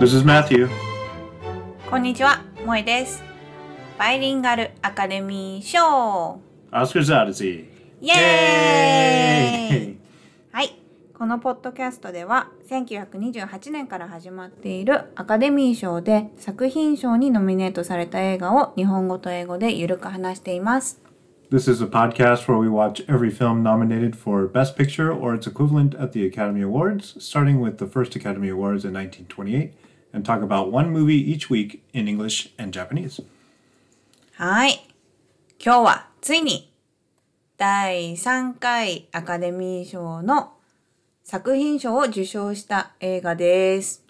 This is Matthew. こんにちは、萌えです。バイリンガルアカデミー賞 Oscar's Odyssey. イエーイ!はい。このポッドキャストでは1928年から始まっているアカデミー賞で作品賞にノミネートされた映画を日本語と英語でゆるく話しています。This is a podcast where we watch every film nominated for Best Picture or its equivalent at the Academy Awards, starting with the first Academy Awards in 1928, and talk about one movie each week in English and Japanese. はい。今日はついに第3回アカデミー賞の作品賞を受賞した映画です。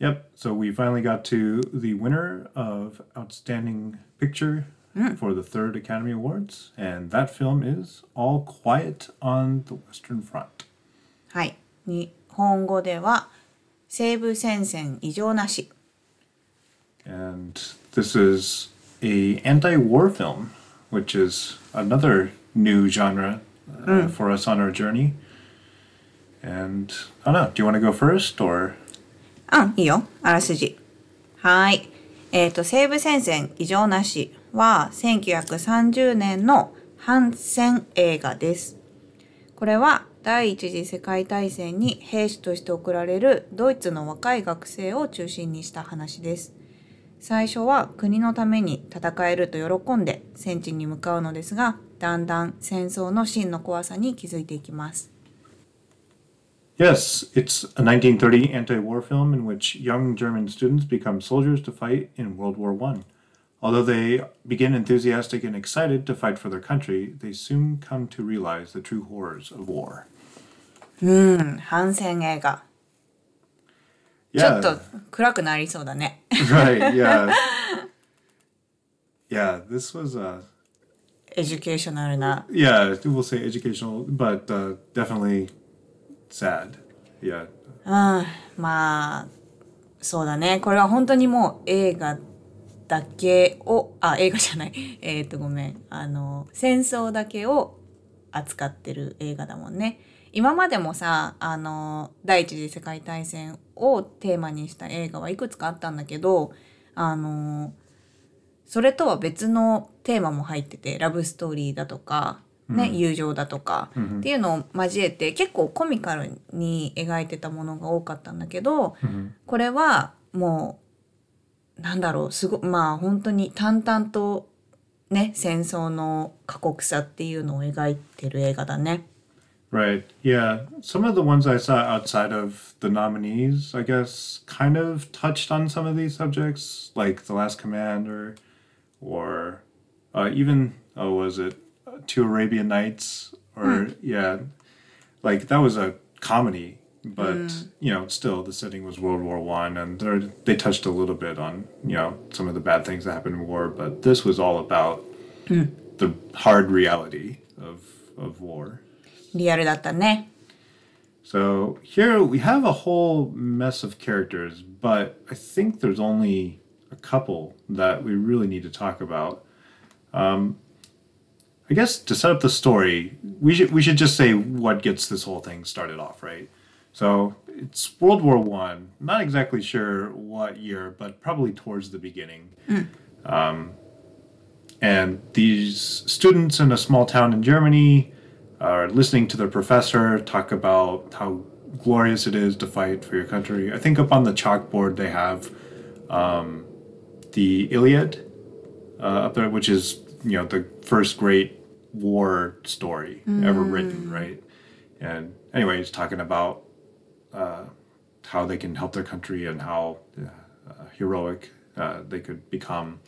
Yep, so we finally got to the winner of Outstanding Picture for the third Academy Awards, and that film is All Quiet on the Western Front. はい。日本語では 西部戦線異常なし。And this is a anti-war film, which is another new genre uh, for us on our journey. And I don't know. Do you want to go first, or うん、いいよ。あらすじ。はい。えっ、と、西部戦線異常なしは1930年の反戦映画です。これは第一次世界大戦に兵士として送られるドイツの若い学生を中心にした話です。最初は国のために戦えると喜んで戦地に向かうのですが、だんだん戦争の真の怖さに気づいていきます。yes, it's a 1930 anti-war film in which young German students become soldiers to fight in World War One. Although they begin enthusiastic and excited to fight for their country, they soon come to realize the true horrors of war. うん、反戦映画。ちょ Yeah. っと暗くなりそうだね。 right yeah yeah this was uh エデュケーショナルな。 yeah we'll say educational but uh definitely sad yeah うん、まあ、そうだね。これは本当にもう映画 だけを、あ、映画じゃない。えっ、と、ごめん。あの、戦争だけを扱ってる映画だもんね。今までもさ、あの、第一次世界大戦をテーマにした映画はいくつかあったんだけど、あの、それとは別のテーマも入ってて、ラブストーリーだとか、ね、友情だとか、っていうのを交えて結構コミカルに描いてたものが多かったんだけど、これはもう、なんだろう、すご、まあ本当に淡々とね、戦争の過酷さっていうのを描いてる映画だね。right yeah some of the ones i saw outside of the nominees i guess kind of touched on some of these subjects like the last commander or uh, even oh was it uh, two arabian nights or yeah like that was a comedy but you know still the setting was world war one and they're- they touched a little bit on you know some of the bad things that happened in war but this was all about the hard reality of of war リアルだったね。 so here we have a whole mess of characters but i think there's only a couple that we really need to talk about um, I guess to set up the story, we should we should just say what gets this whole thing started off, right? So it's World War One. Not exactly sure what year, but probably towards the beginning. Um, and these students in a small town in Germany are listening to their professor talk about how glorious it is to fight for your country. I think up on the chalkboard they have um, the Iliad uh, up there, which is you know the first great war story ever written, right? And anyway, he's talking about uh, how they can help their country and how uh, uh, heroic uh, they could become,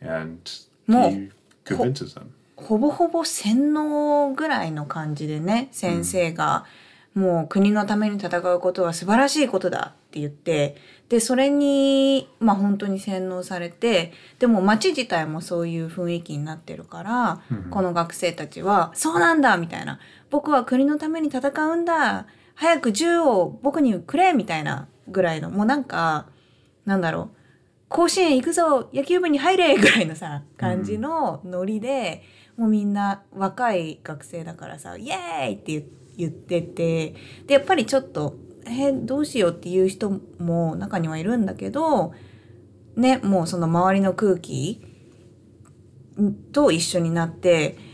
and he convinces them. ほぼほぼ洗脳ぐらいの感じでね、先生が、もう国のために戦うことは素晴らしいことだって言って、で、それに、まあ本当に洗脳されて、でも街自体もそういう雰囲気になってるから、この学生たちは、そうなんだみたいな。僕は国のために戦うんだ早く銃を僕にくれみたいなぐらいの、もうなんか、なんだろう。甲子園行くぞ野球部に入れぐらいのさ感じのノリで、もうみんな若い学生だからさイエーイって言っててでやっぱりちょっとえどうしようっていう人も中にはいるんだけどねもうその周りの空気と一緒になって「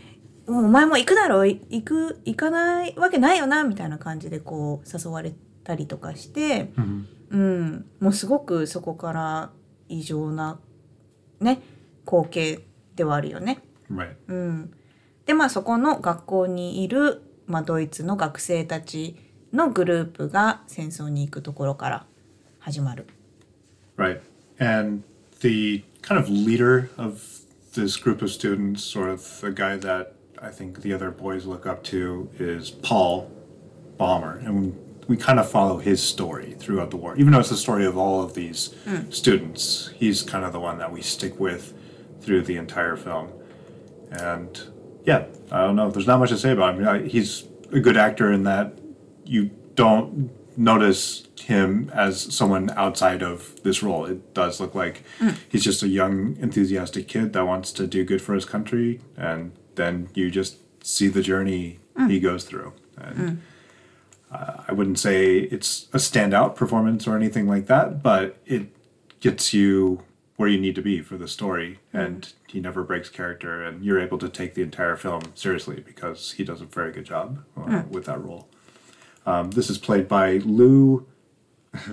もうお前も行くだろ行く行かないわけないよな」みたいな感じでこう誘われたりとかして、Mhm. うん、もうすごくそこから異常なね光景ではあるよね。Right. うん、でまあそこの学校にいる、まあ、ドイツの学生たちのグループが戦争に行くところから始まる。Right. And the kind of leader of this group of students, or the guy that I think the other boys look up to, is Paul Bäumer. And we kind of follow his story throughout the war. Even though it's the story of all of these hmm. students, he's kind of the one that we stick with through the entire film. And yeah, I don't know. There's not much to say about him. I- He's a good actor in that you don't notice him as someone outside of this role. It does look like hmm. he's just a young, enthusiastic kid that wants to do good for his country, and then you just see the journey he goes through. And uh, I wouldn't say it's a standout performance or anything like that, but it gets you where you need to be for the story, and he never breaks character, and you're able to take the entire film seriously because he does a very good job uh, with that role. Um, this is played by Lew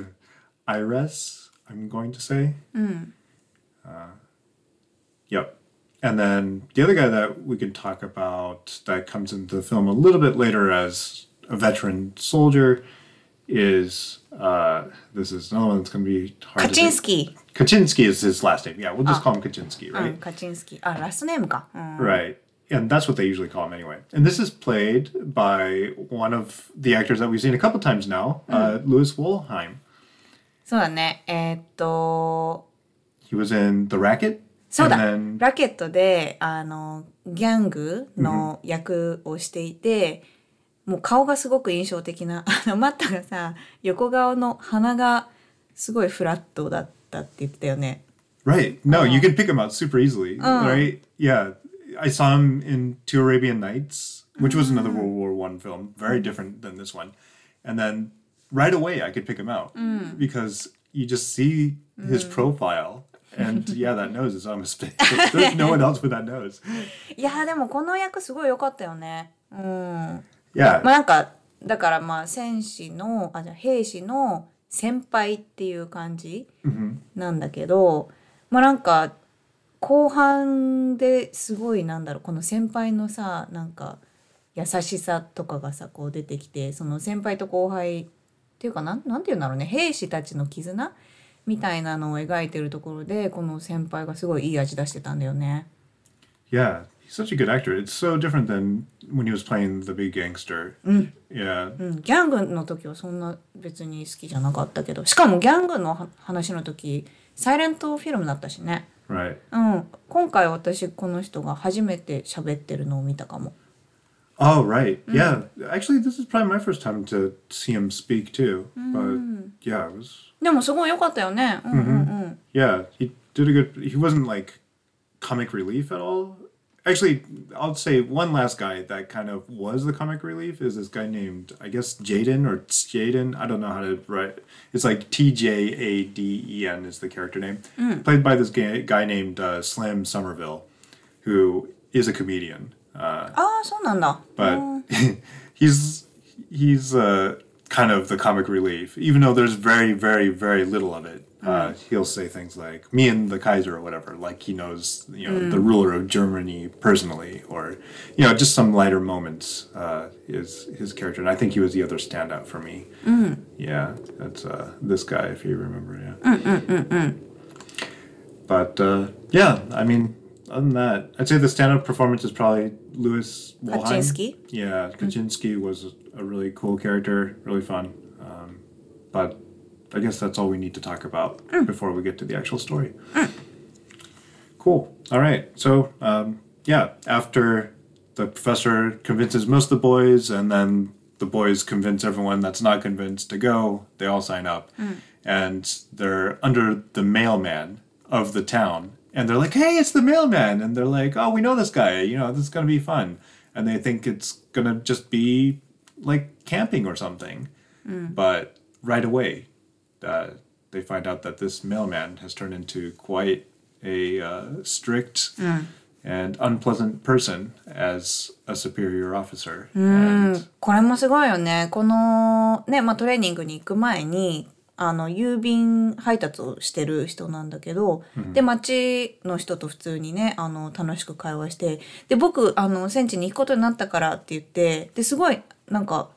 Ayres, I'm going to say. Uh, yep. And then the other guy that we can talk about that comes into the film a little bit later as a veteran soldier is uh, this is another one that's going to be hard. Kaczynski. Kaczynski is his last name. Yeah, we'll just ah. call him Kaczynski, ah, right? Um, Kaczynski. Ah, last name ka. Mm. Right. And that's what they usually call him anyway. And this is played by one of the actors that we've seen a couple times now, uh, mm. Louis Wolheim. So, eh, He was in The Racket. そうだ。ラケットで、あの、ギャングの役をしていて、もう顔がすごく印象的な、あの、マッタがさ、横顔の鼻がすごいフラットだったって言ってたよね。right. No, you can pick him out super easily, right? Yeah. I saw him in Two Arabian Nights, which was another World War One film, very different than this one. And then right away, I could pick him out because you just see his profile. And yeah, that nose is. There's no one else with that nose. いやーでもこの役すごい良かったよね。うん。Yeah. まあなんかだからまあ戦士のあじゃあ兵士の先輩っていう感じなんだけど、まあなんか後半ですごいなんだろうこの先輩のさなんか優しさとかがさこう出てきてその先輩と後輩っていうかなんなんていうんだろうね兵士たちの絆みたいなのを描いてるところでこの先輩がすごいいい味出してたんだよね。Yeah, he's such a good actor. It's so different than when he was playing the big gangster. Yeah, うん、ギャングの時はそんな別に好きじゃなかったけどしかもギャングのは話の時サイレントフィルムだったしね、right. うん、今回私この人が初めて喋ってるのを見たかも Oh right, mm. yeah. Actually, this is probably my first time to see him speak too. Mm. But yeah, it was. Yeah, he did a good. He wasn't like comic relief at all. Actually, I'll say one last guy that kind of was the comic relief is this guy named I guess Jaden or Jaden. I don't know how to write. It's like T J A D E N is the character name. Mm. Played by this guy, guy named uh, Slim Summerville, who is a comedian. Uh, oh, so. But oh. he's he's uh, kind of the comic relief, even though there's very, very, very little of it. Uh, mm-hmm. he'll say things like "me and the Kaiser" or whatever, like he knows you know mm. the ruler of Germany personally, or you know just some lighter moments uh, is his character, and I think he was the other standout for me. Mm. Yeah, that's uh, this guy if you remember. Yeah. Mm, mm, mm, mm. but uh, yeah, I mean, other than that, I'd say the stand-up performance is probably Louis Wolheim. Kaczynski? Yeah, Kaczynski was a really cool character, really fun. Um, but I guess that's all we need to talk about before we get to the actual story. Cool. All right. So um, yeah, after the professor convinces most of the boys, and then the boys convince everyone that's not convinced to go, they all sign up, and they're under the mailman of the town, and they're like, "Hey, it's the mailman," and they're like, "Oh, we know this guy. You know, this is gonna be fun," and they think it's gonna just be like camping or something, but right away, uh, they find out that this mailman has turned into quite a uh, strict and unpleasant person as a superior officer. And これもすごいよね。このね、まあトレーニングに行く前に、 あの、郵便配達をしてる人なんだけど、で、街の人と普通にね、あの、楽しく会話して、で、僕、あの、戦地に行くことになったからって言って、で、すごい、なんか、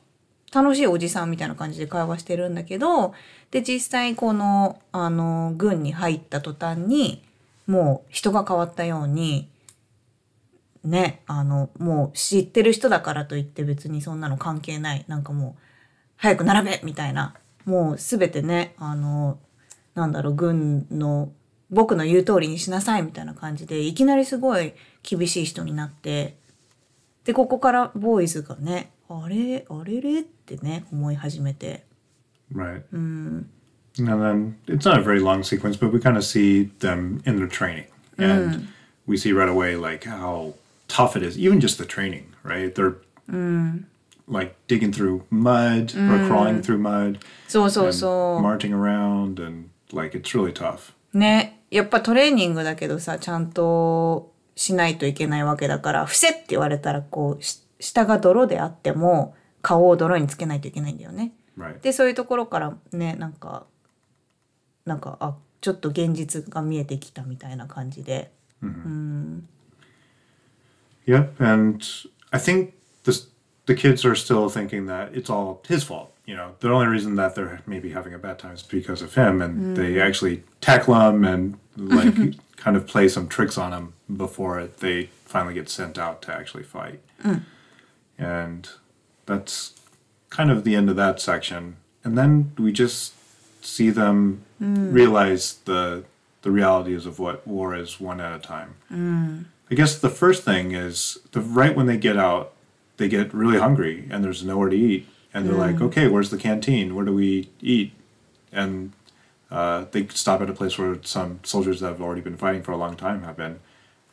楽しいおじさんみたいな感じで会話してるんだけど、で、実際この、あの、軍に入った途端に、もう人が変わったように、ね、あの、もう知ってる人だからといって別にそんなの関係ない。なんかもう、早く並べみたいな。もうすべてね、あの、なんだろう、軍の、僕の言う通りにしなさいみたいな感じで、いきなりすごい厳しい人になって、で、ここからボーイズがね、あれ、あれれってね、思い始めて。Right. And then it's not a very long sequence, but we kind of see them in their training. And we see right away like how tough it is, even just the training, right? They're like digging through mud or crawling through mud そうそうそう。marching around and like it's really tough. ね、やっぱトレーニングだけどさ、ちゃんとしないといけないわけだから、伏せって言われたら、こう、し下が泥であっても、顔を泥につけないといけないんだよね。Right. で、そういうところからね、なんか、なんか、あ、ちょっと現実が見えてきたみたいな感じで。Yep, and I think this the kids are still thinking that it's all his fault. You know, the only reason that they're maybe having a bad time is because of him, and mm. they actually tackle him and like kind of play some tricks on him before they finally get sent out to actually fight. Mm. And that's kind of the end of that section. And then we just see them mm. realize the the realities of what war is one at a time. I guess the first thing is the right when they get out, they get really hungry and there's nowhere to eat, and they're like, "Okay, where's the canteen? Where do we eat?" And uh, they stop at a place where some soldiers that have already been fighting for a long time have been,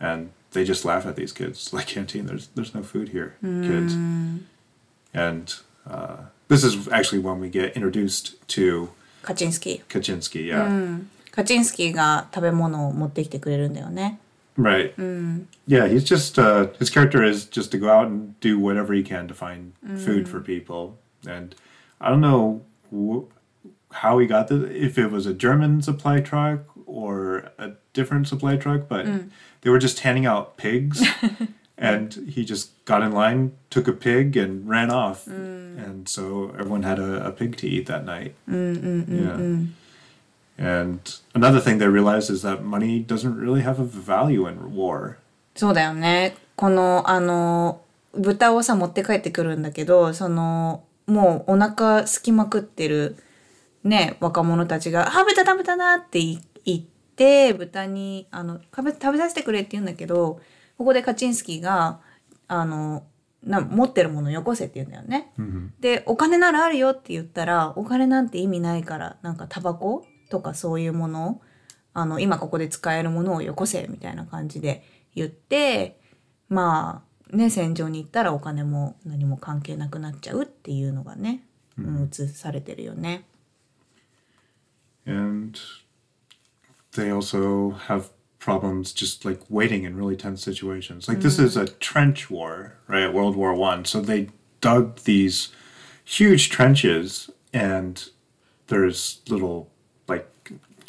and they just laugh at these kids like, "Canteen? There's there's no food here, kids." And uh, this is actually when we get introduced to カチンスキー。 Kaczynski. Yeah. カチンスキーが食べ物を持ってきてくれるんだよね。 Right. Mm. Yeah, he's just uh, his character is just to go out and do whatever he can to find mm. food for people, and I don't know wh- how he got this. If it was a German supply truck or a different supply truck, but mm. they were just handing out pigs, and he just got in line, took a pig, and ran off, and so everyone had a, a pig to eat that night. yeah. And another thing they realized is that money doesn't really have a value in war. そうだよね。この、あの、豚をさ、持って帰ってくるんだけど、その、もうお腹すきまくってる、ね、若者たちが、あ、豚だ豚だって言言って、豚に、あの、食べ食べさせてくれって言うんだけど、ここでカチンスキーが、あの、な持ってるものよこせって言うんだよね。で、お金ならあるよって言ったら、お金なんて意味ないから、なんかタバコとかそういうものをあの、今ここで使えるものをよこせみたいな感じで言って、まあ、ね、戦場に行ったらお金も何も関係なくなっちゃうっていうのがね、うん、映されてるよね。and they also have problems just like waiting in really tense situations like this is a trench war right world war one so they dug these huge trenches and there's little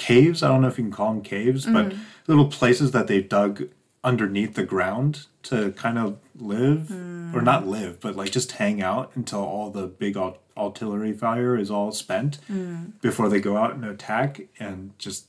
caves. I don't know if you can call them caves, mm-hmm. but little places that they dug underneath the ground to kind of live mm. or not live, but like just hang out until all the big artillery fire is all spent mm. before they go out and attack and just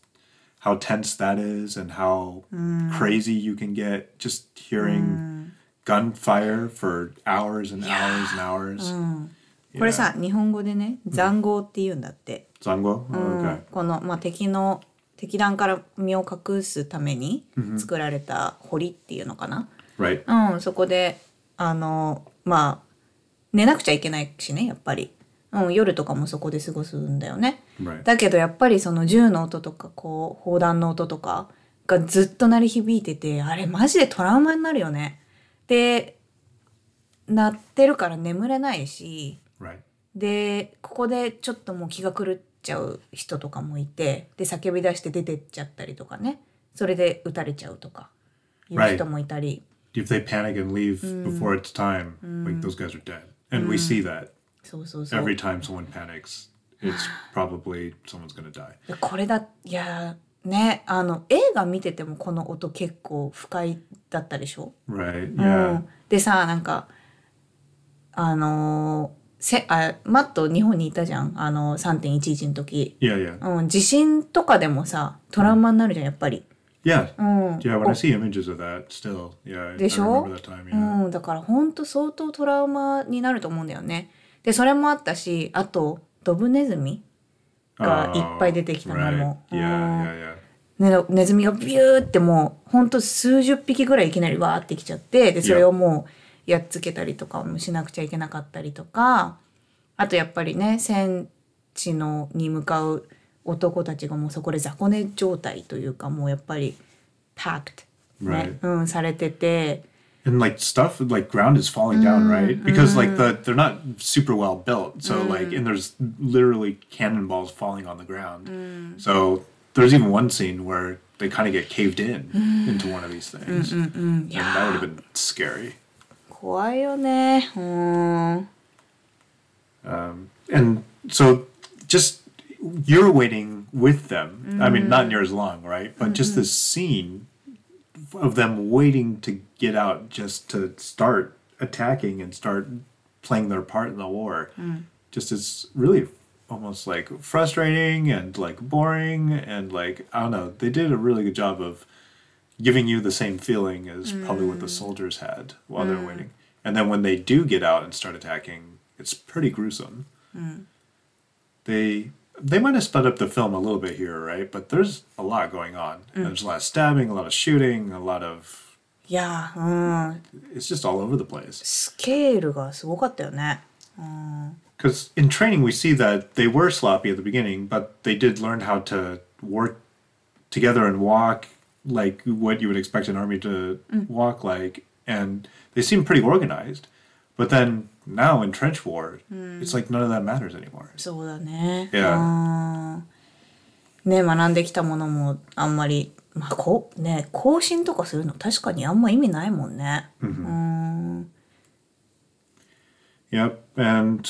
how tense that is and how mm. crazy you can get just hearing mm. gunfire for hours and yeah. hours and hours. Mm. これさ、日本語でね、塹壕って言うんだって。Zango oh, okay この、まあ、敵の、敵弾から身を隠すために作られた堀っていうのかな？right うん、そこで、あの、まあ、寝なくちゃいけないしね、やっぱり。うん、夜とかもそこで過ごすんだよね。right だけどやっぱりその銃の音とか、こう、砲弾の音とかがずっと鳴り響いてて、あれマジでトラウマになるよね。で、鳴ってるから眠れないし、right でここでちょっともう気が狂っちゃう人とかもいてで叫び出して出てっちゃったりとかねそれで撃たれちゃうとかいう人もいたり、If they panic and leave before it's time, like those guys are dead. And we see that every time someone panics. It's probably someone's gonna die. でこれだいやねあの映画見ててもこの音結構不快だったでしょ Right. う Yeah. ん、でさなんかあのーせあマット日本にいたじゃんあの3.11の時、Yeah. Yeah. うん、地震とかでもさトラウマになるじゃんやっぱり、Yeah. うん、Yeah. When I see images of that, still, yeah, I, I でしょ remember that time. Yeah. うん、だからほんと相当トラウマになると思うんだよねでそれもあったしあとドブネズミがいっぱい出てきたの right. も、Yeah. うん Yeah. Yeah. ね、ネズミがビューってもうほんと数十匹ぐらいいきなりわーってきちゃってでそれをもうやっつけたりとかもしなくちゃいけなかったりとかあとやっぱりね戦地のに向かう男たちがもうそこで雑魚寝状態というかもうやっぱりパクト、ねうん、されてて and like stuff like ground is falling down right because like the they're not super well built so like and there's literally cannonballs falling on the ground so there's even one scene where they kind of get caved in into one of these things and that would have been scary 怖いよねうん。 and so just you're waiting with them i mean not near as long right but just this scene of them waiting to get out just to start attacking and start playing their part in the war just is really almost like frustrating and like boring and like i don't know they did a really good job of giving you the same feeling as probably what the soldiers had while they're waiting and then when they do get out and start attacking it's pretty gruesome they they might have sped up the film a little bit here, right? But there's a lot going on. There's a lot of stabbing, a lot of shooting, a lot of いやうん。 it's just all over the place. スケールがすごかったよね。 Because in training we see that they were sloppy at the beginning, but they did learn how to work together and walk like what you would expect an army to walk like, and they seem pretty organized. But then now in trench war, it's like none of that matters anymore. そうだね。 Yeah. うんね学んできたものもあんまり、まあこうね更新とかするの確かにあんま意味ないもんね。うん。 Yep, and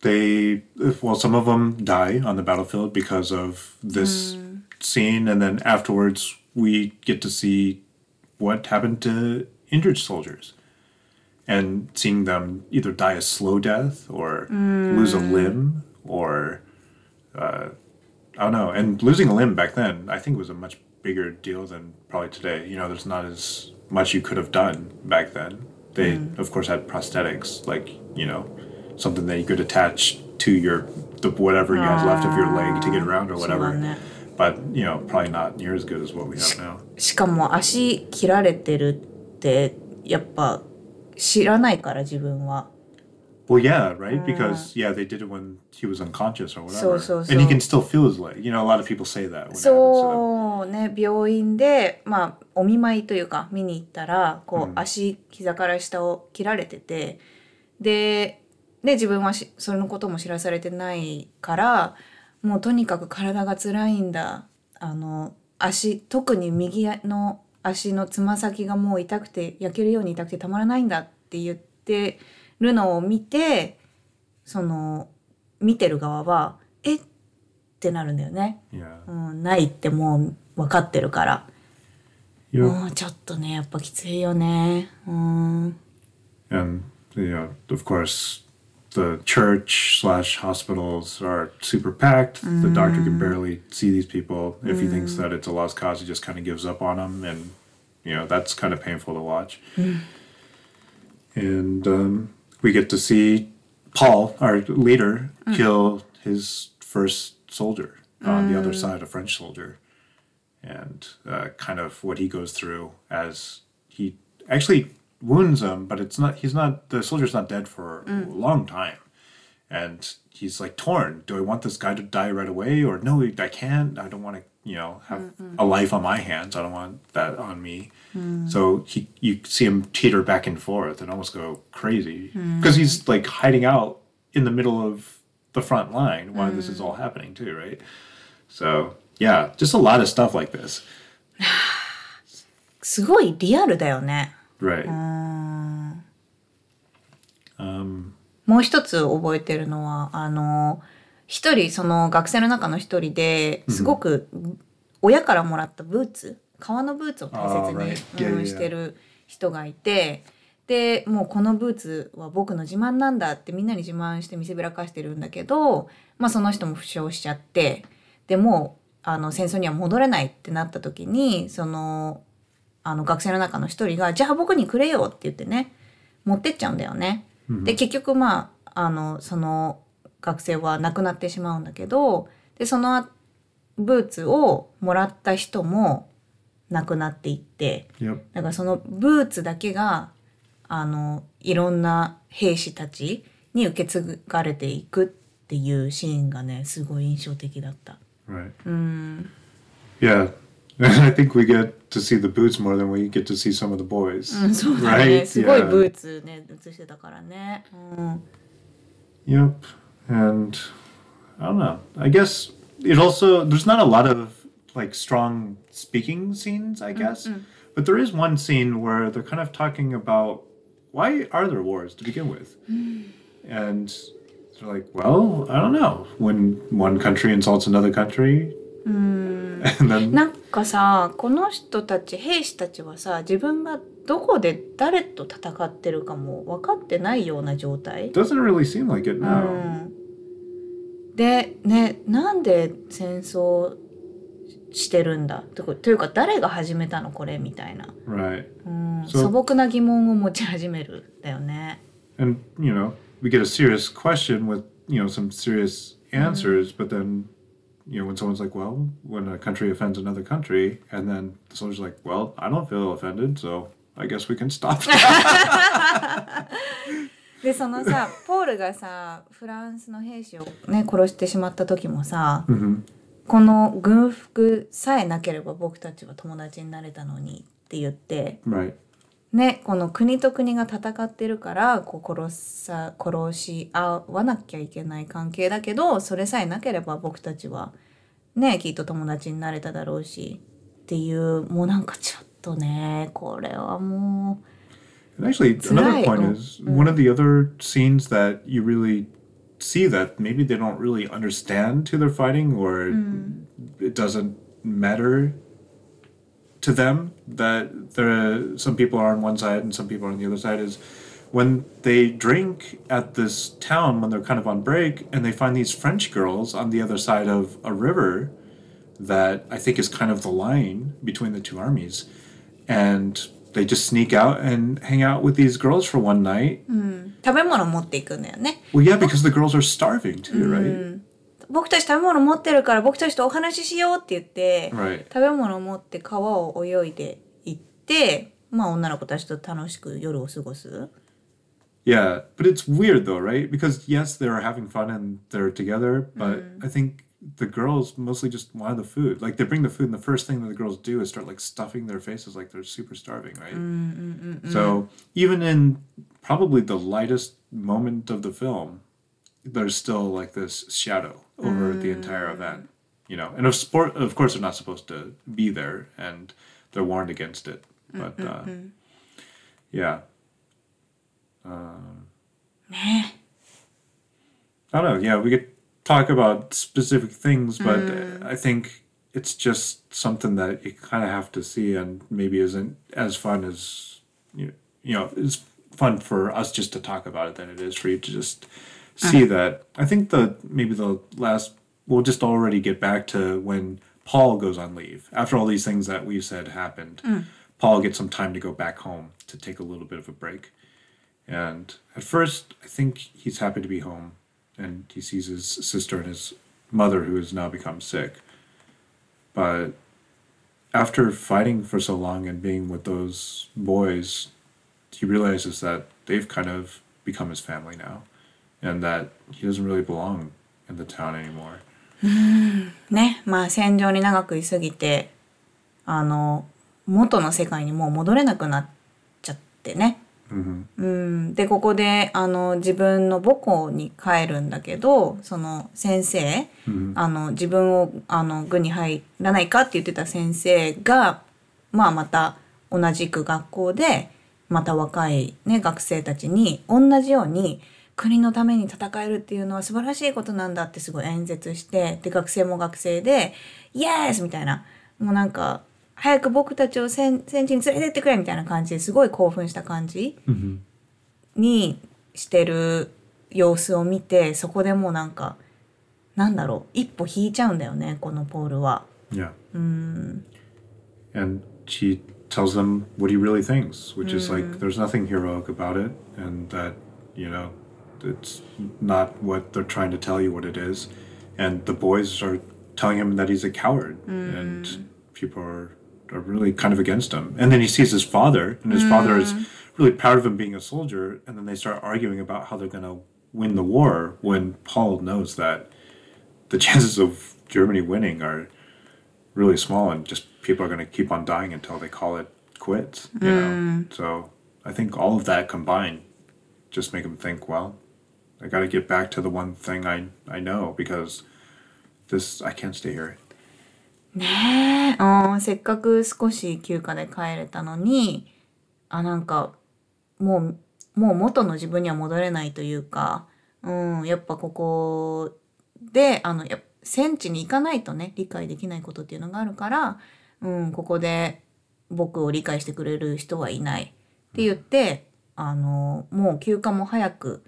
they well, some of them die on the battlefield because of this scene, and then afterwards we get to see what happened to injured soldiers and seeing them either die a slow death or mm. lose a limb or uh, I don't know. And losing a limb back then, I think, was a much bigger deal than probably today. You know, there's not as much you could have done back then. They, mm. of course, had prosthetics, like you know, something that you could attach to your the whatever you uh, had left of your leg to get around or whatever. ね。But you know, probably not near as good as what we have now. しかも足切られてるってやっぱ知らないから自分は。Well, yeah, right. Because yeah, they did it when he was unconscious or whatever, so, and he can still feel his leg. You know, a lot of people say that. When it happens to them. そうね病院でまあお見舞いというか見に行ったらこう、足膝から下を切られててでで自分はしそれのことも知らされてないからもうとにかく体が辛いんだあの足特に右の足のつま先がもう痛くて焼けるように痛くてたまらないんだって言ってるのを見てその見てる側はえっ？てなるんだよね。Yeah. うん、ないってもう分かってるから、Yep. うん、ちょっとねやっぱきついよねうん、and know, of course, the church slash hospitals are super packed. The doctor can mm. barely see these people. If he thinks mm. that it's a lost cause, he just kind of gives up on them, and you know that's kind of painful to watch. Mm. And um, we get to see Paul, our leader, kill his first soldier on the other side, a French soldier, and uh, kind of what he goes through as he actually wounds him, but it's not. He's not. The soldier's not dead for a long time, and he's like torn. Do I want this guy to die right away, or no? I can't. I don't want to. You know, have a life on my hands. I don't want that on me. So he, you see him teeter back and forth and almost go crazy because he's like hiding out in the middle of the front line while this is all happening too, right? So yeah, just a lot of stuff like this. すごいリアルだよね。 Right. もう一つ覚えてるのは、あの、一人、その学生の中の一人ですごく親からもらったブーツ、革のブーツを大切に、Oh, right. うん.してる人がいて、で、もうこのブーツは僕の自慢なんだってみんなに自慢して見せびらかしてるんだけど、まあその人も負傷しちゃって、でもう、あの戦争には戻れないってなった時に、その、あの学生の中の一人が、じゃあ僕にくれよって言ってね、持ってっちゃうんだよね。で結局まああのその学生は亡くなってしまうんだけどでそのブーツをもらった人も亡くなっていって.だからそのブーツだけがあのいろんな兵士たちに受け継がれていくっていうシーンがねすごい印象的だった。Right. うん、Yeah. I think we get to see the boots more than we get to see some of the boys. うん、そうだね Right? すごい Yeah. ブーツね映してたからね。うん、 Yep. And I don't know. I guess it also there's not a lot of like strong speaking scenes, I guess. But there is one scene where they're kind of talking about why are there wars to begin with? And they're like, well, I don't know. When one country insults another country, and then なんかさこの人たち兵士たちはさ自分がどこで誰と戦ってるかも分かってないような状態 doesn't really seem like it う now. ん、でねなんで戦争してるんだというか誰が始めたのこれみたいな、Right. うん、そう素朴な疑問を持ち始めるだよね。and you know we get a serious question with you know some serious answers but then you know when someone's like well when a country offends another country and then the soldier's like well i don't feel offended so i guess we can stop that でそのさポールがさフランスの兵士をね殺してしまった時もさ、Mhm. この軍服さえなければ僕たちは友達になれたのにって言って right ねこの国と国が戦ってるからこう殺さ殺し合わなきゃいけない関係だけどそれさえなければ僕たちはねきっと友達になれただろうしっていうもうなんかちょっとねこれはも and actually another point Oh, is one of the other scenes that you really see that maybe they don't really understand who they're fighting or it doesn't matter to them that there are, some people are on one side and some people are on the other side is when they drink at this town when they're kind of on break and they find these French girls on the other side of a river that I think is kind of the line between the two armies. And they just sneak out and hang out with these girls for one night. Mm. Well, yeah, because the girls are starving too, right? Mm. 僕たち食べ物持ってるから僕たちとお話ししようって言って、 right 食べ物を持って川を泳いで行ってまあ女の子たちと楽しく夜を過ごす。 Yeah, but it's weird though, right? Because yes, they're having fun and they're together, but I think the girls mostly just wanted the food. Like they bring the food, and the first thing that the girls do is start like stuffing their faces like they're super starving, right? So even in probably the lightest moment of the film, there's still like this shadow over the mm. entire event, you know. And of sport, of course, they're not supposed to be there, and they're warned against it. Mm, but mm, uh, yeah. Um, ね I don't know. Yeah, we could talk about specific things, but I think it's just something that you kind of have to see, and maybe isn't as fun as you. You know, it's fun for us just to talk about it than it is for you to just see uh-huh. that. I think the maybe the last we'll just already get back to when Paul goes on leave after all these things that we said happened. Mm. Paul gets some time to go back home to take a little bit of a break. And at first, I think he's happy to be home and he sees his sister and his mother, who has now become sick. But after fighting for so long and being with those boys, he realizes that they've kind of become his family now and that he doesn't really belong in the town anymore. ねまあ戦場に長くいすぎてあの元の世界にもう戻れなくなっちゃってね。うん、でここであの自分の母校に帰るんだけどその先生、あの自分をあの軍に入らないかって言ってた先生が、まあ、また同じく学校でまた若い、ね、学生たちに同じように国のために戦えるっていうのは素晴らしいことなんだってすごい演説してで学生も学生で「イエス!」みたいなもうなんか早く僕たちを戦戦地に連れてってくれみたいな感じですごい興奮した感じにしてる様子を見てそこでもうなんかなんだろう一歩引いちゃうんだよねこのポールは。Yeah. And she tells them what he really thinks, which is like there's nothing heroic about it, and that, you know, it's not what they're trying to tell you what it is. And the boys are telling him that he's a coward, and mm. people are, are really kind of against him. And then he sees his father, and his father is mm. really proud of him being a soldier, and then they start arguing about how they're going to win the war when Paul knows that the chances of Germany winning are really small and just people are going to keep on dying until they call it quits you know? Mm. So i think all of that combined just make him think well i got to get back to the one thing i i know because this i can't stay here. ねえ、うん、せっかく少し休暇で帰れたのにあなんかもうもう元の自分には戻れないというか、うん、やっぱここであのやっ戦地に行かないとね理解できないことっていうのがあるから、うん、ここで僕を理解してくれる人はいないって言ってあのもう休暇も早く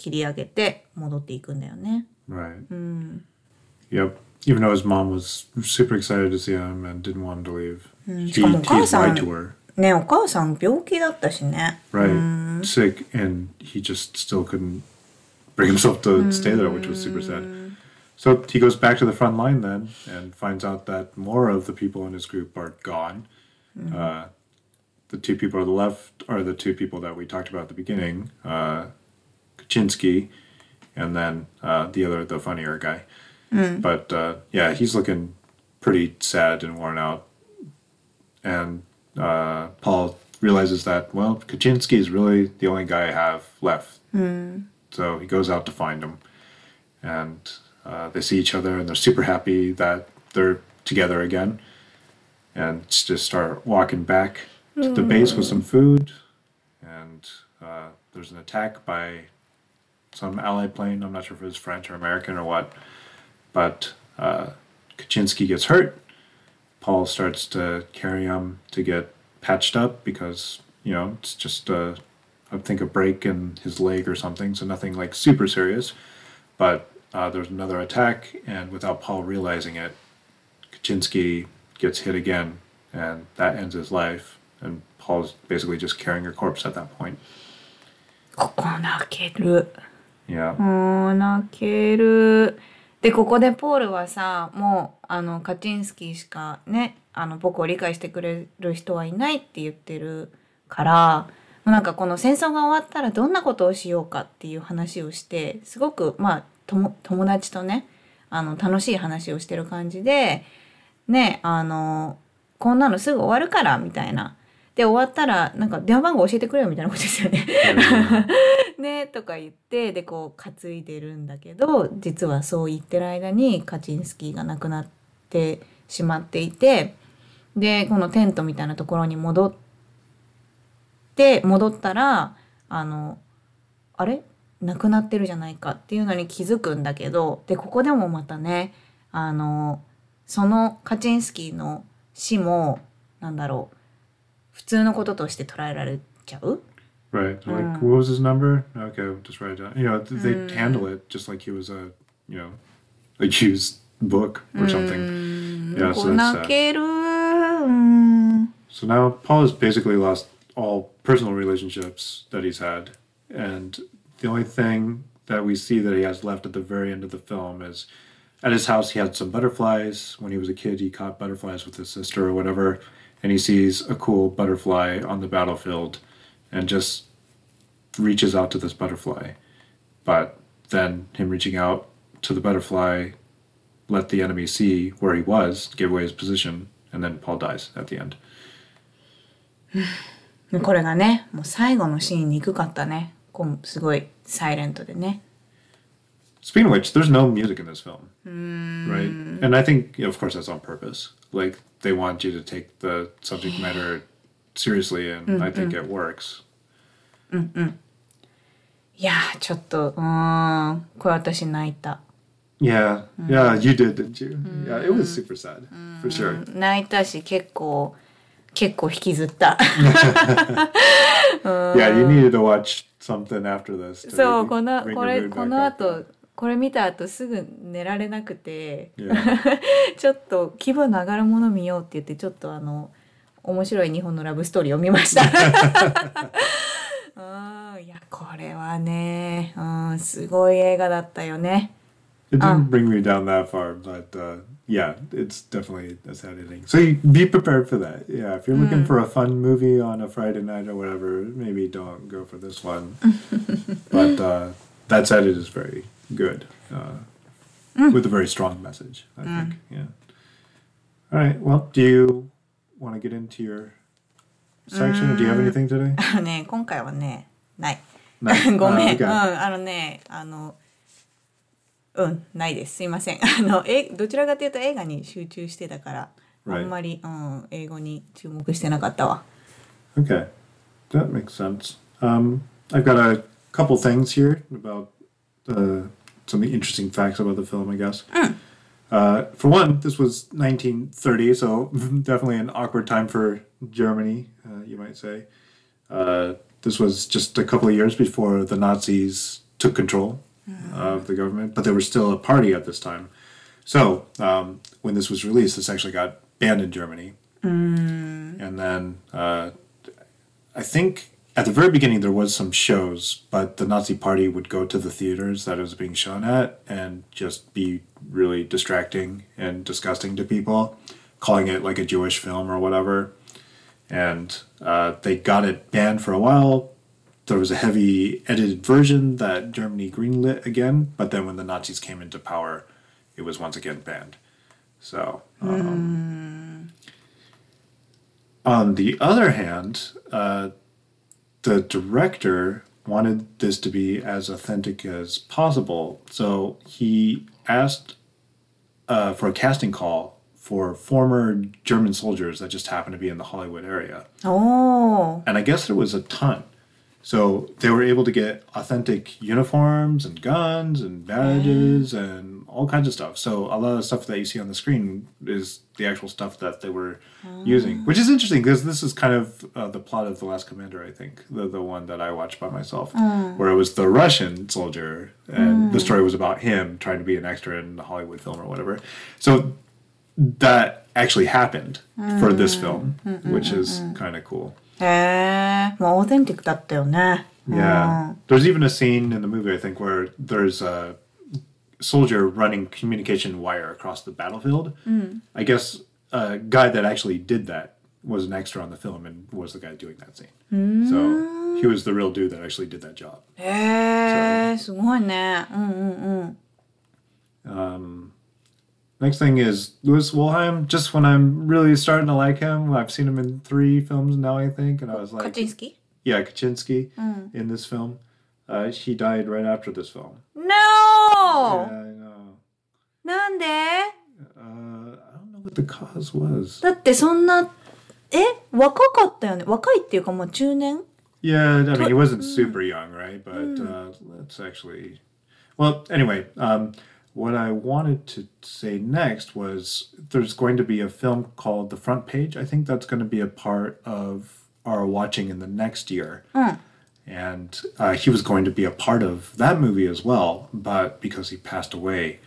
切り上げて戻っていくんだよね。 right yep even though his mom was super excited to see him and didn't want him to leave he, しかもお he 母さん lied to her ねお母さん病気だったしね。 right sick and he just still couldn't bring himself to stay there which was super sad so he goes back to the front line then and finds out that more of the people in his group are gone uh, the two people on the left are the two people that we talked about at the beginning uh, kaczynski and then uh, the other the funnier guy. But uh, yeah he's looking pretty sad and worn out. And uh, Paul realizes that well, Kaczynski is really the only guy I have left. So he goes out to find him, and uh, they see each other, and they're super happy that they're together again, and just start walking back to the base with some food, and uh, there's an attack by some allied plane. I'm not sure if it was French or American or what, but uh, Kaczynski gets hurt. Paul starts to carry him to get patched up because you know it's just uh, I think a break in his leg or something, so nothing like super serious. But uh, there's another attack, and without Paul realizing it, Kaczynski gets hit again, and that ends his life. And Paul's basically just carrying a corpse at that point. ここ泣ける。 Yeah. もう泣ける。でここでポールはさもうあのカチンスキーしかねあの僕を理解してくれる人はいないって言ってるからもうなんかこの戦争が終わったらどんなことをしようかっていう話をしてすごくまあ友達とねあの楽しい話をしてる感じでねあのこんなのすぐ終わるからみたいな。で終わったらなんか電話番号教えてくれよみたいなことですよね。ねとか言ってでこう担いでるんだけど実はそう言ってる間にカチンスキーが亡くなってしまっていてでこのテントみたいなところに戻って戻ったらあのあれ？亡くなってるじゃないかっていうのに気づくんだけどでここでもまたねあのそのカチンスキーの死もなんだろう普通のこととして捉えられちゃう Right. They're Like, what was his number? Okay, we'll just write it down. You know, th- they handle it just like he was a, you know, a used book or something. Yeah, こ so う that's 泣 sad. けるうん。 So now Paul has basically lost all personal relationships that he's had, and the only thing that we see that he has left at the very end of the film is at his house he had some butterflies. When he was a kid, he caught butterflies with his sister or whatever, and he sees a cool butterfly on the battlefield and just reaches out to this butterfly. But then him reaching out to the butterfly let the enemy see where he was, gave away his position, and then Paul dies at the end. これがね、もう最後のシーン憎かったね。こうすごいサイレントでね。 Speaking of which, there's no music in this film, right? And I think, of course, that's on purpose. Like they want you to take the subject matter seriously, and I think it works. いやー、ちょっと、うーん、これ私泣いた。 Yeah, yeah, you did, didn't you? Yeah, it was super sad for sure. 泣いたし、結構、結構引きずった。 Yeah, you needed to watch something after this. to そう、 really この、 bring こ your れ、 mood こ back の up. 後、 これ見た後すぐ寝られなくて.ちょっと気分の上がるもの見ようって言って、ちょっとあの、面白い日本のラブストーリーを見ました。うん、いや、これはね、うん、すごい映画だったよね。It didn't bring me down that far, but uh, yeah, it's definitely a sad ending. So you, be prepared for that. Yeah, if you're looking for a fun movie on a Friday night or whatever, maybe don't go for this one. but uh, that said, it is very good uh, with a very strong message. I think. Yeah. All right. Well, do you want to get into your section, or do you have anything today? あのね、今回はね、ない。 No? ごめん、 Uh, うん、 okay. あのね、あの、うん、ないです。すいません。あの、え、どちらかというと映画に集中してたから、 Right. あんまり、うん、英語に注目してなかったわ。 Okay, that makes sense. Um, I've got a couple things here about uh, some of the interesting facts about the film, I guess. Uh, for one, this was 1930, so definitely an awkward time for Germany, uh, you might say. Uh, this was just a couple of years before the Nazis took control of the government, but they were still a party at this time. So, um, when this was released, this actually got banned in Germany. And then uh, I think at the very beginning there was some shows, but the Nazi Party would go to the theaters that it was being shown at and just be really distracting and disgusting to people, calling it like a Jewish film or whatever. And uh, they got it banned for a while. There was a heavy edited version that Germany greenlit again, but then when the Nazis came into power, it was once again banned. So, um, on the other hand, uh, the director wanted this to be as authentic as possible. So he asked uh, for a casting call for former German soldiers that just happened to be in the Hollywood area. おー。And I guess there was a ton. So they were able to get authentic uniforms and guns and badges mm. and all kinds of stuff. So a lot of the stuff that you see on the screen is the actual stuff that they were using, ah. which is interesting because this is kind of uh, the plot of The Last Commander, I think, the, the one that I watched by myself, ah. where it was the Russian soldier and the mm. story was about him trying to be an extra in a Hollywood film or whatever. So that actually happened for this ah. film, which is kind of cool. へえ、もうオーテンティックだったよね。 Yeah. There's even a scene in the movie, I think, where there's a soldier running communication wire across the battlefield. I guess a guy that actually did that was an extra on the film and was the guy doing that scene. So he was the real dude that actually did that job. へえ、すごいね。うんうんうん。 Next thing is Louis Wolheim. Just when I'm really starting to like him, I've seen him in three films now, I think, and I was like Katczinsky. Yeah, Katczinsky mm. in this film. Uh, he died right after this film. No. Yeah, I know. なんで uh, I don't know what the cause was. だってそんなえ若かったよね。若いっていうかもう中年 Yeah, I mean he wasn't super young, right? But uh, that's actually well. Anyway. Um, what I wanted to say next was there's going to be a film called The Front Page. I think that's going to be a part of our watching in the next year. And uh, he was going to be a part of that movie as well, but because he passed away,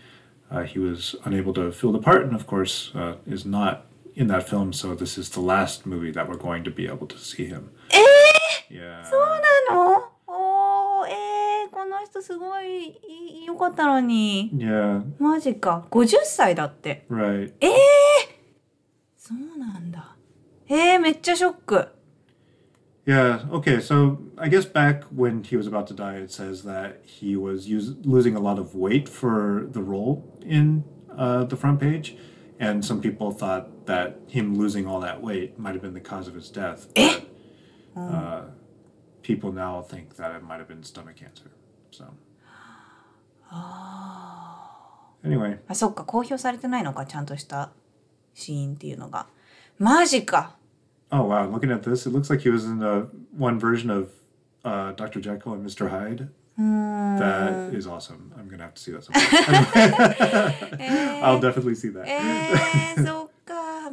uh, he was unable to fill the part, and of course, uh, is not in that film. So this is the last movie that we're going to be able to see him. え Yeah. そすごいいい良かったのに。 Yeah, マジか。50歳だって。 right. えー、そうなんだ。えー、めっちゃショック。 Yeah, okay. So I guess back when he was about to die, it says that he was use, losing a lot of weight for the role in uh, the front page. And some people thought that him losing all that weight might have been the cause of his death. But, uh, people now think that it might have been stomach cancer. So. Anyway, あそっか公表されてないのかちゃんとしたシーンっていうのがマジか oh wow, looking at this, it looks like he was in a, one version of uh, Dr. Jekyll and Mr. Hyde. That is awesome. I'm gonna have to see that sometime. I'll definitely see that. えー、そっか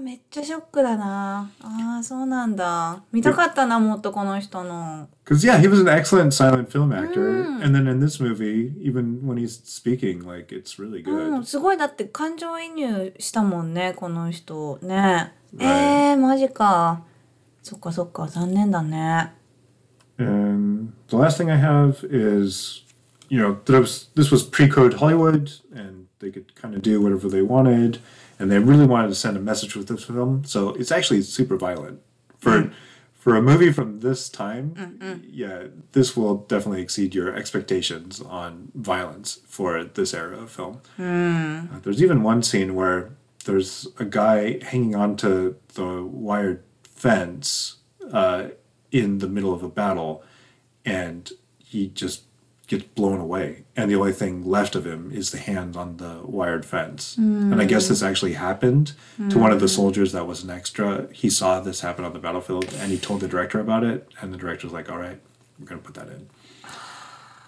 めっちゃショックだなあーそうなんだ見たかったなもっとこの人の Because yeah, he was an excellent silent film actor, and then in this movie, even when he's speaking, like it's really う good. んすごいだって感情移入したもんねこの人ね Right. えー、マジかそっかそっか残念だね And the last thing I have is, you know, that was this was pre-code Hollywood, and they could kind of do whatever they wanted, and they really wanted to send a message with this film. So it's actually super violent for for a movie from this time. Yeah, this will definitely exceed your expectations on violence for this era of film. Uh, there's even one scene where there's a guy hanging onto the wired fence uh, in the middle of a battle, and he just gets blown away. And the only thing left of him is the hand on the wired fence. And I guess this actually happened to one of the soldiers that was an extra. He saw this happen on the battlefield, and he told the director about it. And the director was like, "All right, we're gonna put that in."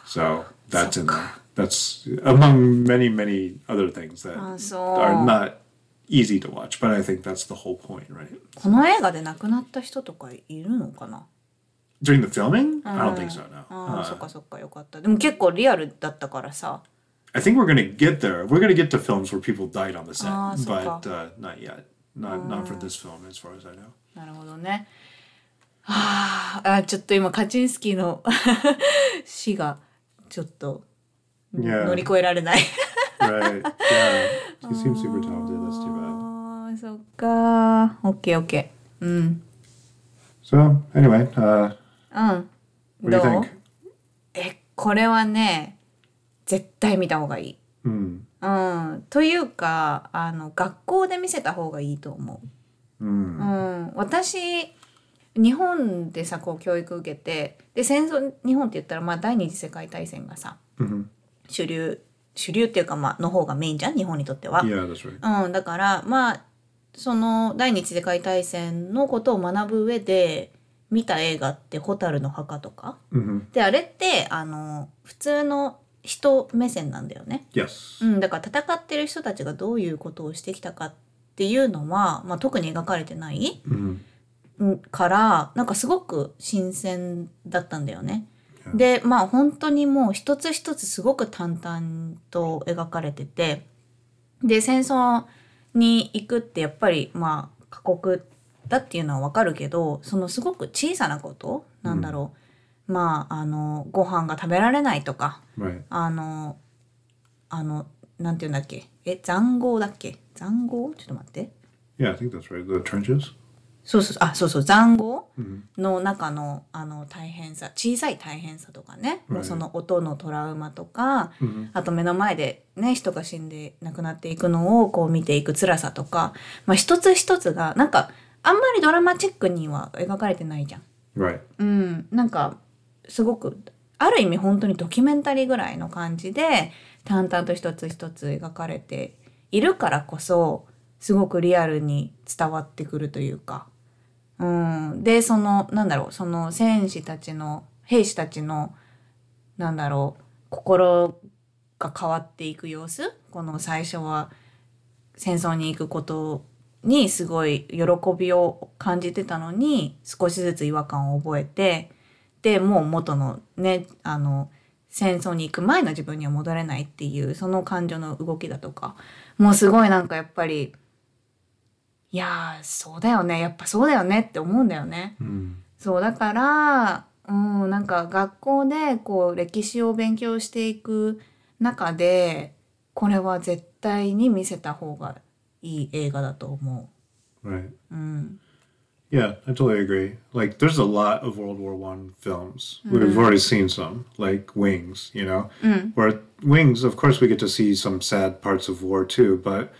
So that's in there. That's among many, many other things that あそ are う not easy to watch, but I think that's the whole point, right? この映画で亡くなった人とかいるのかな During the filming? I don't think so, no. ああ、Uh, そっかそっかよかったでも結構リアルだったからさ I think we're gonna get there. We're gonna get to films where people died on the set, Ah, but uh, not yet. Not not for this film, as far as I know. なるほどねはああちょっと今カチンスキーの死がちょっと Yeah. 乗り越えられない right? Yeah, he seems super talented. That's too bad. あーそっかオッケーオッケーうん So anyway, uh, うん what do ど you う？think? えこれはね絶対見た方がいい Hmm. うんというかあの学校で見せた方がいいと思う Hmm. うん、私日本でさこう教育受けてで戦争日本って言ったらまあ第二次世界大戦がさ Mhm. 主流主流っていうかまあの方がメインじゃん日本にとっては。Yeah, that's right. うん、だからまあその第二次世界大戦のことを学ぶ上で見た映画って「蛍の墓」とか？hmm であれってあの普通の人目線なんだよね。うん、だから戦ってる人たちがどういうことをしてきたかっていうのは、まあ、特に描かれてない hmm うん。からなんかすごく新鮮だったんだよね。でまあ本当にもう一つ一つすごく淡々と描かれてて。で戦争に行くってやっぱりまあ過酷だっていうのはわかるけどそのすごく小さなことなんだろう、まああのご飯が食べられないとか Right. あのあのなんていうんだっけえ塹壕だっけ？塹壕？ちょっと待って。Yeah, I think that's right. The trenches? そうそうあそうそう塹壕？Mhm. の中のあの大変さ小さい大変さとかね、もう.その音のトラウマとか、Mhm. あと目の前でね人が死んで亡くなっていくのをこう見ていく辛さとか、まあ、一つ一つがなんかあんまりドラマチックには描かれてないじゃん。Right. うん、なんかすごくある意味本当にドキュメンタリーぐらいの感じで淡々と一つ一つ描かれているからこそすごくリアルに伝わってくるというか、うん、でそのなんだろうその戦士たちの兵士たちのなんだろう心が変わっていく様子？この最初は戦争に行くことにすごい喜びを感じてたのに少しずつ違和感を覚えてでもう元のねあの戦争に行く前の自分には戻れないっていうその感情の動きだとかもうすごいなんかやっぱりいやーそうだよねやっぱそうだよねって思うんだよね。Mm. そうだからうんなんか学校でこう歴史を勉強していく中でこれは絶対に見せた方がいい映画だと思 Right. う。うん、 Yeah, I totally agree. Like, there's a lot of World War One films. We've already seen some, like Wings. You know, where Wings, of course, we get to see some sad parts of war too. But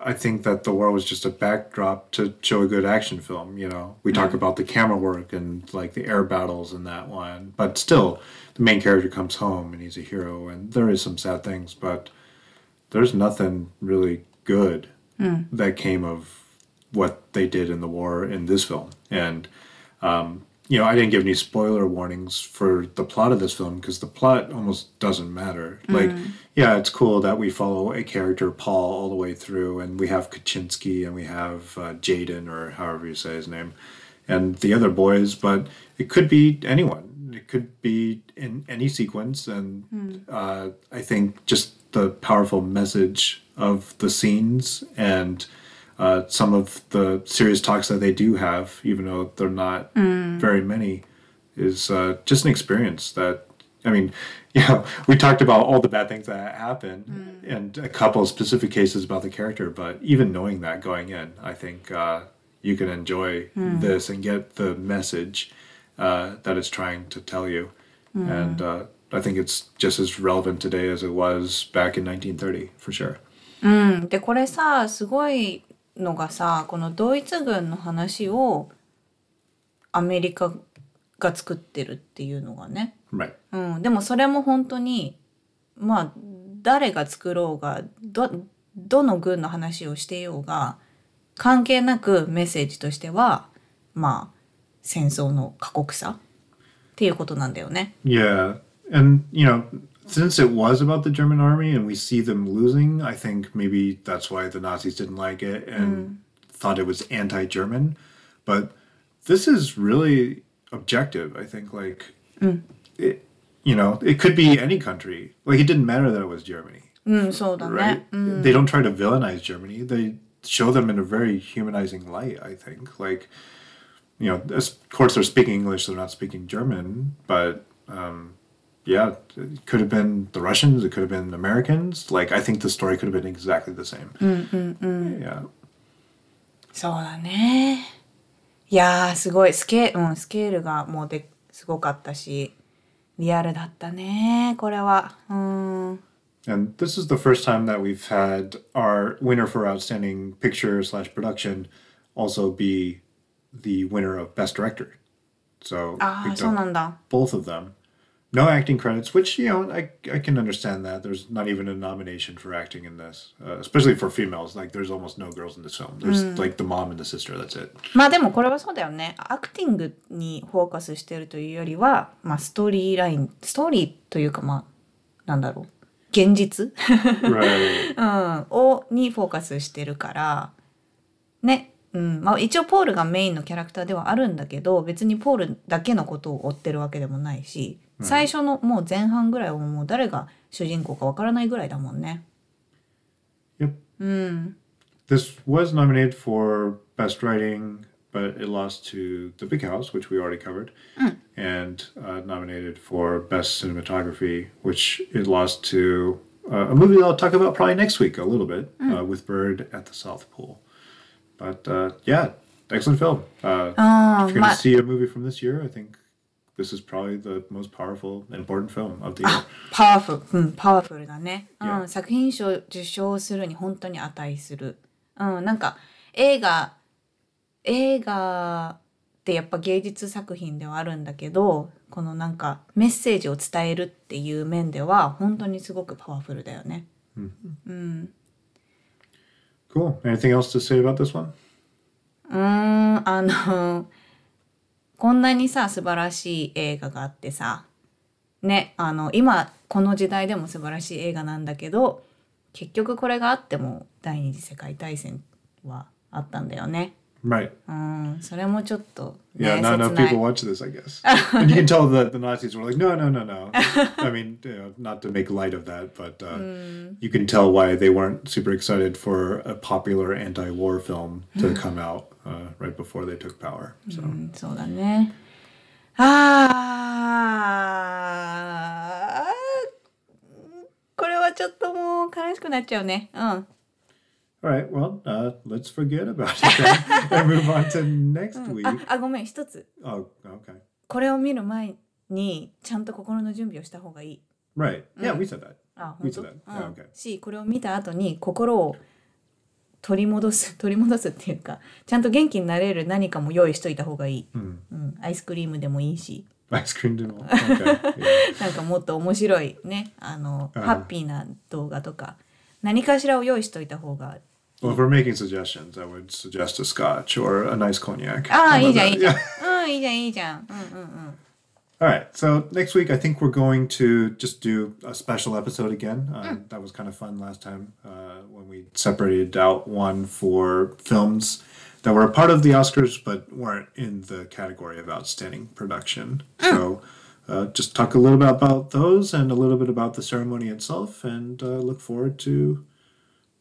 I think that the war was just a backdrop to show a good action film. You know, we talk about the camera work and like the air battles in that one, but still, the main character comes home and he's a hero, and there is some sad things, but there's nothing really good that came of what they did in the war in this film. And um, you know, I didn't give any spoiler warnings for the plot of this film because the plot almost doesn't matter. Like, yeah, it's cool that we follow a character, Paul, all the way through, and we have Katczinsky and we have uh, Tjaden, or however you say his name, and the other boys, but it could be anyone. It could be in any sequence, and uh, I think just the powerful message of the scenes and uh, some of the serious talks that they do have, even though they're not very many, is uh, just an experience that. I mean, you know, we talked about all the bad things that happen and a couple of specific cases about the character, but even knowing that going in, I think uh, you can enjoy this and get the message uh, that it's trying to tell you. And uh, I think it's just as relevant today as it was back in 1930, for sure. うん、でこれさすごいのがさこのドイツ軍の話をアメリカが作ってるっていうのがね、Right. うん、でもそれも本当にまあ誰が作ろうがどどの軍の話をしていようが関係なくメッセージとしてはまあ戦争の過酷さっていうことなんだよね。 Yeah, and you know, since it was about the German army and we see them losing, I think maybe that's why the Nazis didn't like it and thought it was anti-German. But this is really objective. I think, like, it, you know, it could be any country. Like, it didn't matter that it was Germany, うん、そうだ right? ね。うん、 They don't try to villainize Germany. They show them in a very humanizing light. I think, like, you know, of course they're speaking English, they're not speaking German, but um, yeah, it could have been the Russians, it could have been Americans. Like, I think the story could have been exactly the same. Yeah. そうだね。いやーすごいスケ,、うん、スケールがもうですごかったしリアルだったねこれは。うん。 And this is the first time that we've had our winner for outstanding picture slash production also be the winner of best director. So あ we あそう got なんだ。 both of them. No acting credits, which you know I I can understand that. There's not even a nomination for acting in this, uh, especially for females. Like there's almost no girls in this film. There's like the mom and the sister. That's it. まあでもこれはそうだよね。アクティングにフォーカスしてるというよりは、まあストーリーライン、ストーリーというかまあ、なんだろう。現実 Right. うん、をにフォーカスしてるからね、 うんまあ、一応ポールがメインのキャラクターではあるんだけど別にポールだけのことを追ってるわけでもないし、最初のもう前半ぐらいはもう誰が主人公かわからないぐらいだもんね。Yep. うん、This was nominated for best writing, but it lost to The Big House, which we already covered, and uh, nominated for best cinematography, which it lost to uh, a movie I'll talk about probably next week a little bit uh, with Bird at the South Pole. But uh, yeah, excellent film. Uh, あ if ー you're ま going あ to see a movie from this year, I think this is probably the most powerful and important film of the year. パワフル、うん、パワフルだね。うん、Yeah. 作品賞受賞するに本当に値する。うん、なんか映画、映画ってやっぱ芸術作品ではあるんだけど、このなんかメッセージを伝えるっていう面では本当にすごくパワフルだよね。うん。Cool. Anything else to say about this one? うーん、あの、こんなにさ、素晴らしい映画があってさ、ね、あの、今、この時代でも素晴らしい映画なんだけど、結局これがあっても第二次世界大戦はあったんだよね。Right. うん、それもちょっと、 Yeah, ね、 not enough 切ない people watch this, I guess. and you can tell that the Nazis were like, no, no, no, no. I mean, you know, not to make light of that, but uh, you can tell why they weren't super excited for a popular anti-war film to come out uh, right before they took power. So うんそうだね。あーこれはちょっともう悲しくなっちゃうね。うん。 All right, well, uh, let's forget about it then and move on to next week. あ、あ、ごめん、一つ。Oh, okay. これを見る前にちゃんと心の準備をした方がいい。Right. Yeah, we said that. あ、We 本当？said that. う Yeah, ん okay. し、これを見た後に心を取り戻す取り戻すっていうかちゃんと元気になれる何かも用意しといた方がいい、うんアイスクリームでもいいしアイスクリームでも？Okay. Yeah. なんかもっと面白いねあの、ハッピーな動画とか何かしらを用意しといた方が Well, if we're making suggestions, I would suggest a scotch or a nice cognac. ああ How い about いじゃんい that? いじゃん Yeah. うんいいじゃんいいじゃんうんうんうん All right. So next week, I think we're going to just do a special episode again. Uh, That was kind of fun last time uh, when we separated out one for films that were a part of the Oscars but weren't in the category of outstanding production. So uh, just talk a little bit about those and a little bit about the ceremony itself, and uh, look forward to